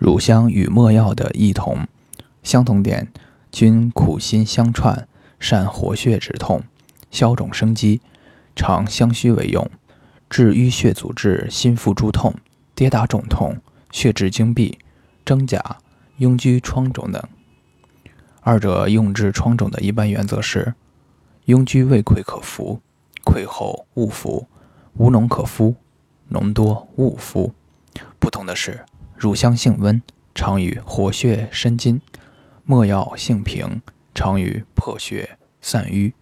乳香与没药的异同，相同点均苦辛相串，善活血止痛、消肿生肌，常相须为用，治淤血阻滞、心腹诸痛、跌打肿痛、血滞经闭、真假、痈疽疮肿等。二者用治疮肿的一般原则是：痈疽未溃可服，溃后勿服；无脓可敷，脓多勿敷。不同的是。乳香性温，常与活血生津；没药性平，常与破血散瘀。